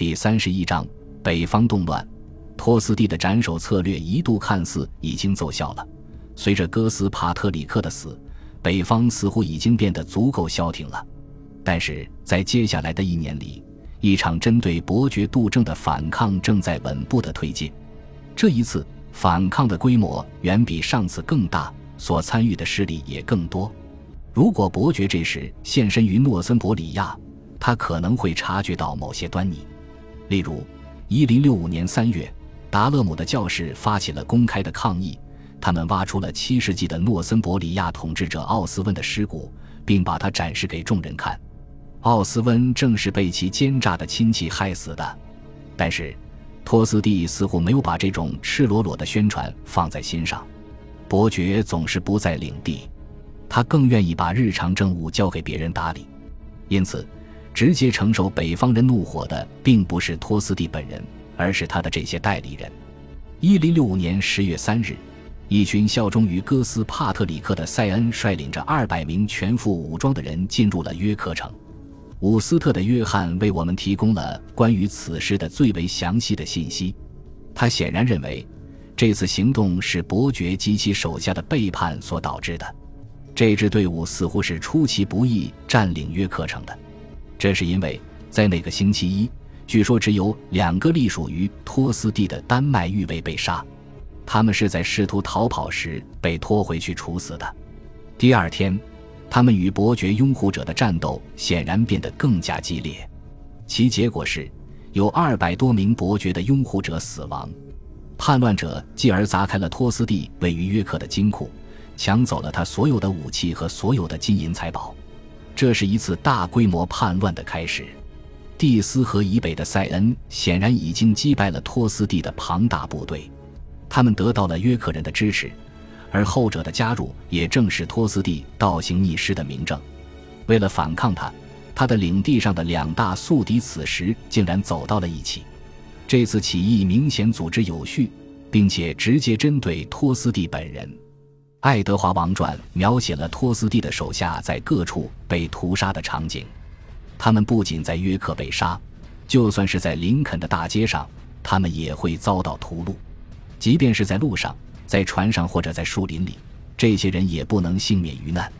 第三十一章北方动乱。托斯蒂的斩首策略一度看似已经奏效了。随着哥斯帕特里克的死，北方似乎已经变得足够消停了。但是在接下来的一年里，一场针对伯爵杜正的反抗正在稳步的推进。这一次反抗的规模远比上次更大，所参与的势力也更多。如果伯爵这时现身于诺森伯里亚，他可能会察觉到某些端倪，例如，一零六五年三月。达勒姆的教士发起了公开的抗议，他们挖出了七世纪的诺森伯里亚统治者奥斯温的尸骨，并把它展示给众人看。奥斯温正是被其奸诈的亲戚害死的，但是托斯蒂似乎没有把这种赤裸裸的宣传放在心上。伯爵总是不在领地，他更愿意把日常政务交给别人打理，因此，直接承受北方人怒火的并不是托斯蒂本人。而是他的这些代理人。一零六五年十月三日，一群效忠于哥斯帕特里克的塞恩率领着二百名全副武装的人进入了约克城。伍斯特的约翰为我们提供了关于此事的最为详细的信息。他显然认为，这次行动是伯爵及其手下的背叛所导致的。这支队伍似乎是出其不意占领约克城的，这是因为在那个星期一。据说只有两个隶属于托斯蒂的丹麦御卫被杀，他们是在试图逃跑时被拖回去处死的。第二天，他们与伯爵拥护者的战斗显然变得更加激烈，其结果是有二百多名伯爵的拥护者死亡。叛乱者继而砸开了托斯蒂位于约克的金库，抢走了他所有的武器和所有的金银财宝。这是一次大规模叛乱的开始。蒂斯河以北的塞恩显然已经击败了托斯蒂的庞大部队，他们得到了约克人的支持，而后者的加入也正是托斯蒂倒行逆施的明证。为了反抗他，他的领地上的两大宿敌此时竟然走到了一起。这次起义明显组织有序，并且直接针对托斯蒂本人。《爱德华王传》描写了托斯蒂的手下在各处被屠杀的场景。他们不仅在约克被杀，就算是在林肯的大街上，他们也会遭到屠戮。即便是在路上、在船上或者在树林里，这些人也不能幸免于难。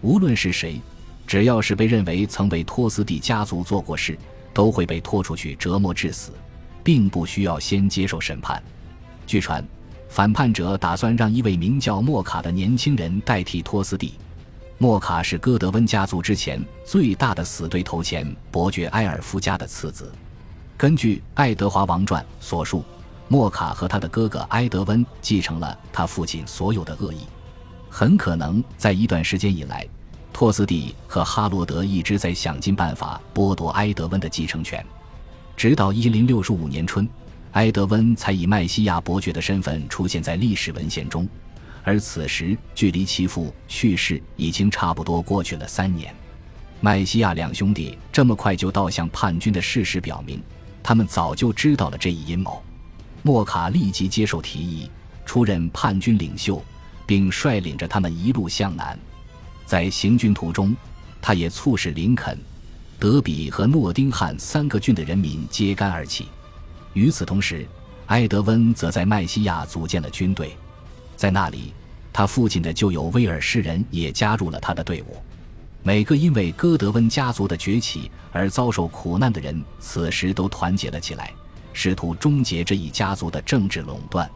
无论是谁，只要是被认为曾为托斯蒂家族做过事，都会被拖出去折磨致死，并不需要先接受审判。据传，反叛者打算让一位名叫莫卡的年轻人代替托斯蒂。莫卡是戈德温家族之前最大的死对头前伯爵埃尔夫家的次子。根据《爱德华王传》所述，莫卡和他的哥哥埃德温继承了他父亲所有的恶意。很可能在一段时间以来，托斯蒂和哈罗德一直在想尽办法剥夺埃德温的继承权，直到一零六五年春，埃德温才以麦西亚伯爵的身份出现在历史文献中。而此时，距离其父去世已经差不多过去了三年。麦西亚两兄弟这么快就倒向叛军的事实表明，他们早就知道了这一阴谋。莫卡立即接受提议，出任叛军领袖，并率领着他们一路向南。在行军途中，他也促使林肯、德比和诺丁汉三个郡的人民揭竿而起。与此同时，埃德温则在麦西亚组建了军队，在那里。他父亲的旧友威尔士人也加入了他的队伍。每个因为戈德温家族的崛起而遭受苦难的人，此时都团结了起来，试图终结这一家族的政治垄断。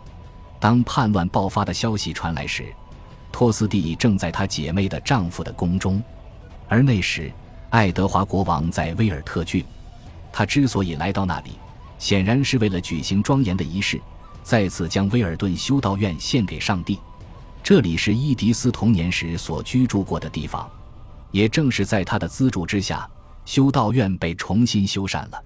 当叛乱爆发的消息传来时，托斯蒂正在他姐妹的丈夫的宫中，而那时爱德华国王在威尔特郡。他之所以来到那里，显然是为了举行庄严的仪式，再次将威尔顿修道院献给上帝。这里是伊迪丝童年时所居住过的地方，也正是在他的资助之下，修道院被重新修缮了。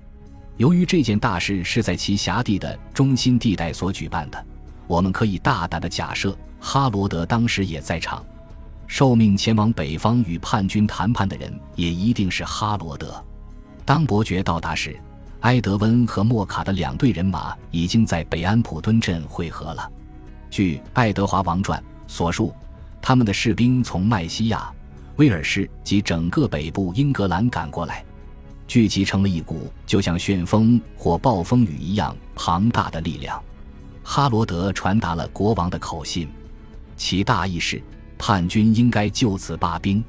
由于这件大事是在其辖地的中心地带所举办的，我们可以大胆的假设，哈罗德当时也在场。受命前往北方与叛军谈判的人也一定是哈罗德。当伯爵到达时，埃德温和莫卡的两队人马已经在北安普敦镇汇合了。据《爱德华王传》。所述，他们的士兵从麦西亚、威尔士及整个北部英格兰赶过来。聚集成了一股就像旋风或暴风雨一样庞大的力量。哈罗德传达了国王的口信，其大意是：叛军应该就此罢兵。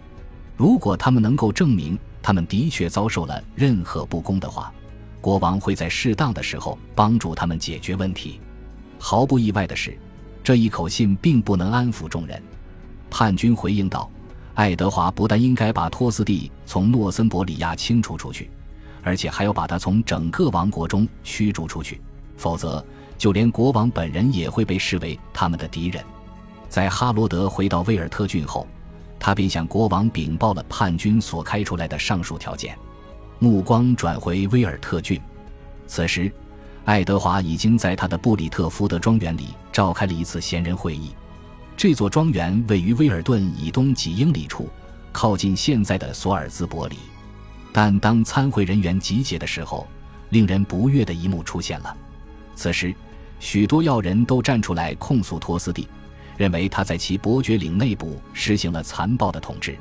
如果他们能够证明他们的确遭受了任何不公的话，国王会在适当的时候帮助他们解决问题。毫不意外的是，这一口信并不能安抚众人。叛军回应道。爱德华不但应该把托斯蒂从诺森伯里亚清除出去，而且还要把他从整个王国中驱逐出去，否则就连国王本人也会被视为他们的敌人。在哈罗德回到威尔特郡后，他便向国王禀报了叛军所开出来的上述条件。目光转回威尔特郡，此时，爱德华已经在他的布里特福德庄园里召开了一次闲人会议。这座庄园位于威尔顿以东几英里处，靠近现在的索尔兹伯里。但当参会人员集结的时候，令人不悦的一幕出现了。此时，许多要人都站出来控诉托斯蒂，认为他在其伯爵领内部实行了残暴的统治。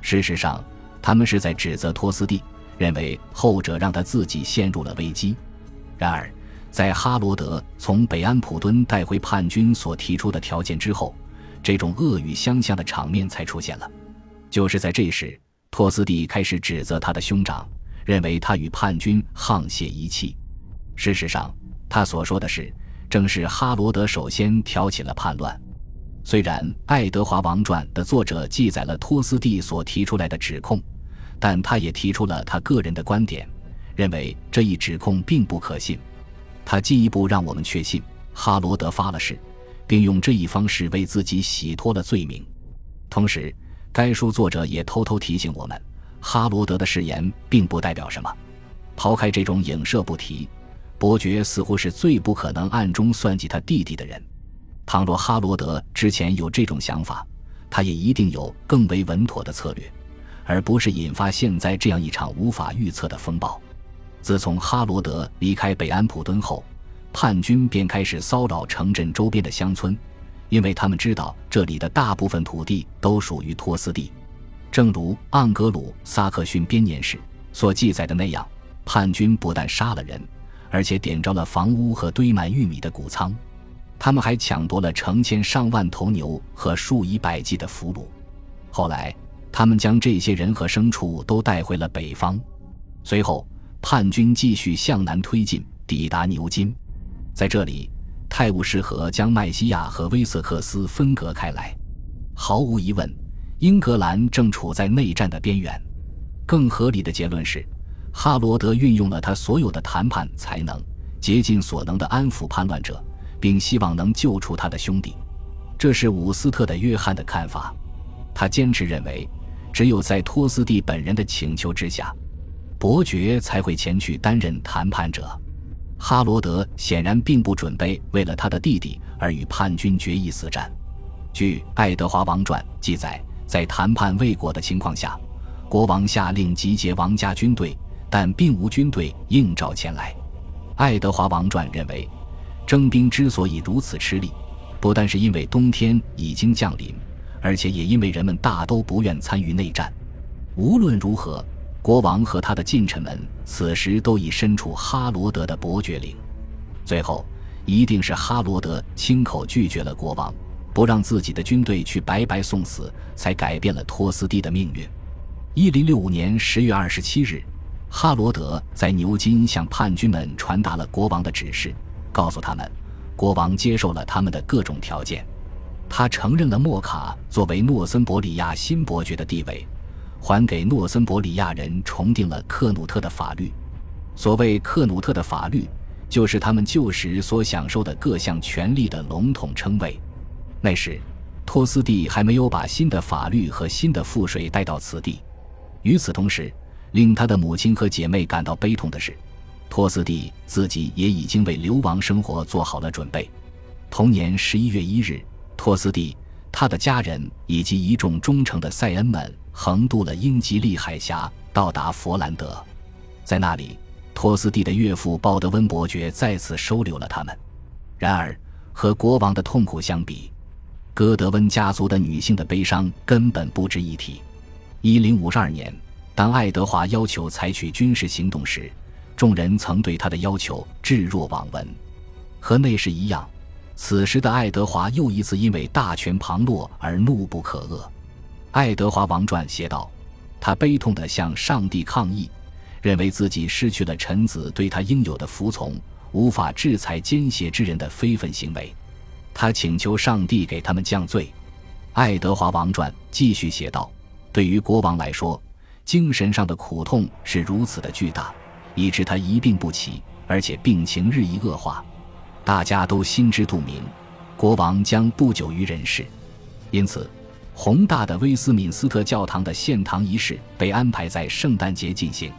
事实上，他们是在指责托斯蒂，认为后者让他自己陷入了危机。然而，在哈罗德从北安普敦带回叛军所提出的条件之后，这种恶语相向的场面才出现了。就是在这时，托斯蒂开始指责他的兄长，认为他与叛军沆瀣一气。事实上，他所说的是，正是哈罗德首先挑起了叛乱。虽然《爱德华王传》的作者记载了托斯蒂所提出来的指控，但他也提出了他个人的观点，认为这一指控并不可信。他进一步让我们确信，哈罗德发了誓。并用这一方式为自己洗脱了罪名。同时，该书作者也偷偷提醒我们，哈罗德的誓言并不代表什么。抛开这种影射不提，伯爵似乎是最不可能暗中算计他弟弟的人。倘若哈罗德之前有这种想法，他也一定有更为稳妥的策略，而不是引发现在这样一场无法预测的风暴。自从哈罗德离开北安普敦后。叛军便开始骚扰城镇周边的乡村，因为他们知道这里的大部分土地都属于托斯蒂。正如《盎格鲁撒克逊编年史》所记载的那样，叛军不但杀了人，而且点着了房屋和堆满玉米的谷仓。他们还抢夺了成千上万头牛和数以百计的俘虏。后来，他们将这些人和牲畜都带回了北方。随后，叛军继续向南推进，抵达牛津。在这里，泰晤士河将麦西亚和威瑟克斯分隔开来。毫无疑问，英格兰正处在内战的边缘。更合理的结论是，哈罗德运用了他所有的谈判才能，竭尽所能地安抚叛乱者，并希望能救出他的兄弟。这是伍斯特的约翰的看法。他坚持认为，只有在托斯蒂本人的请求之下，伯爵才会前去担任谈判者。哈罗德显然并不准备为了他的弟弟而与叛军决一死战。据《爱德华王传》记载，在谈判未果的情况下，国王下令集结王家军队，但并无军队应召前来。《爱德华王传》认为，征兵之所以如此吃力，不但是因为冬天已经降临，而且也因为人们大都不愿参与内战。无论如何。国王和他的近臣们此时都已身处哈罗德的伯爵领，最后一定是哈罗德亲口拒绝了国王，不让自己的军队去白白送死，才改变了托斯蒂的命运。一零六五年十月二十七日，哈罗德在牛津向叛军们传达了国王的指示，告诉他们，国王接受了他们的各种条件，他承认了莫卡作为诺森伯里亚新伯爵的地位。还给诺森伯里亚人重定了克努特的法律。所谓克努特的法律，就是他们旧时所享受的各项权利的笼统称谓。那时，托斯蒂还没有把新的法律和新的赋税带到此地。与此同时，令他的母亲和姐妹感到悲痛的是，托斯蒂自己也已经为流亡生活做好了准备。同年十一月一日，托斯蒂、他的家人以及一众忠诚的塞恩们。横渡了英吉利海峡，到达佛兰德，在那里，托斯蒂的岳父鲍德温伯爵再次收留了他们。然而，和国王的痛苦相比，戈德温家族的女性的悲伤根本不值一提。一零五二年，当爱德华要求采取军事行动时，众人曾对他的要求置若罔闻。和那时一样，此时的爱德华又一次因为大权旁落而怒不可遏。《爱德华王传》写道：“他悲痛地向上帝抗议，认为自己失去了臣子对他应有的服从，无法制裁奸邪之人的非分行为。他请求上帝给他们降罪。”《爱德华王传》继续写道：“对于国王来说。”精神上的苦痛是如此的巨大，以致他一病不起，而且病情日益恶化。大家都心知肚明，国王将不久于人世。因此，宏大的威斯敏斯特教堂的献堂仪式被安排在圣诞节进行。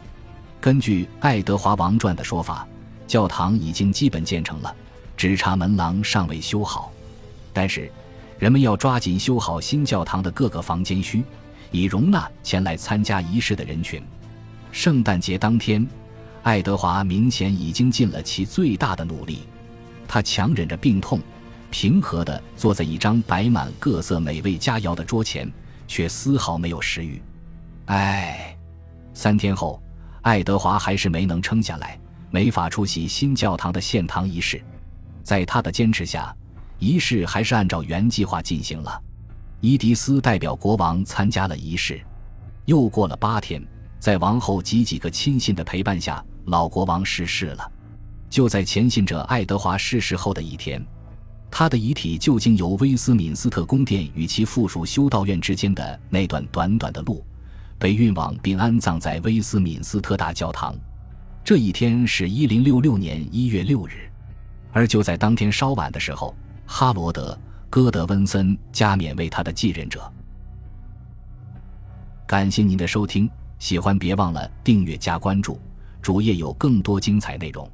根据《爱德华王传》的说法，教堂已经基本建成了，只差门廊尚未修好。但是，人们要抓紧修好新教堂的各个房间区。以容纳前来参加仪式的人群。圣诞节当天，爱德华明显已经尽了其最大的努力。他强忍着病痛，平和地坐在一张摆满各色美味佳肴的桌前，却丝毫没有食欲。唉，三天后，爱德华还是没能撑下来，没法出席新教堂的献堂仪式。在他的坚持下，仪式还是按照原计划进行了。伊迪丝代表国王参加了仪式。又过了八天，在王后及几个亲信的陪伴下，老国王逝世了。就在前信者爱德华逝世后的一天，他的遗体就经由威斯敏斯特宫殿与其附属修道院之间的那段短短的路，被运往并安葬在威斯敏斯特大教堂。这一天是一零六六年一月六日，而就在当天稍晚的时候，哈罗德。戈德温森加冕为他的继任者。感谢您的收听，喜欢别忘了订阅加关注，主页有更多精彩内容。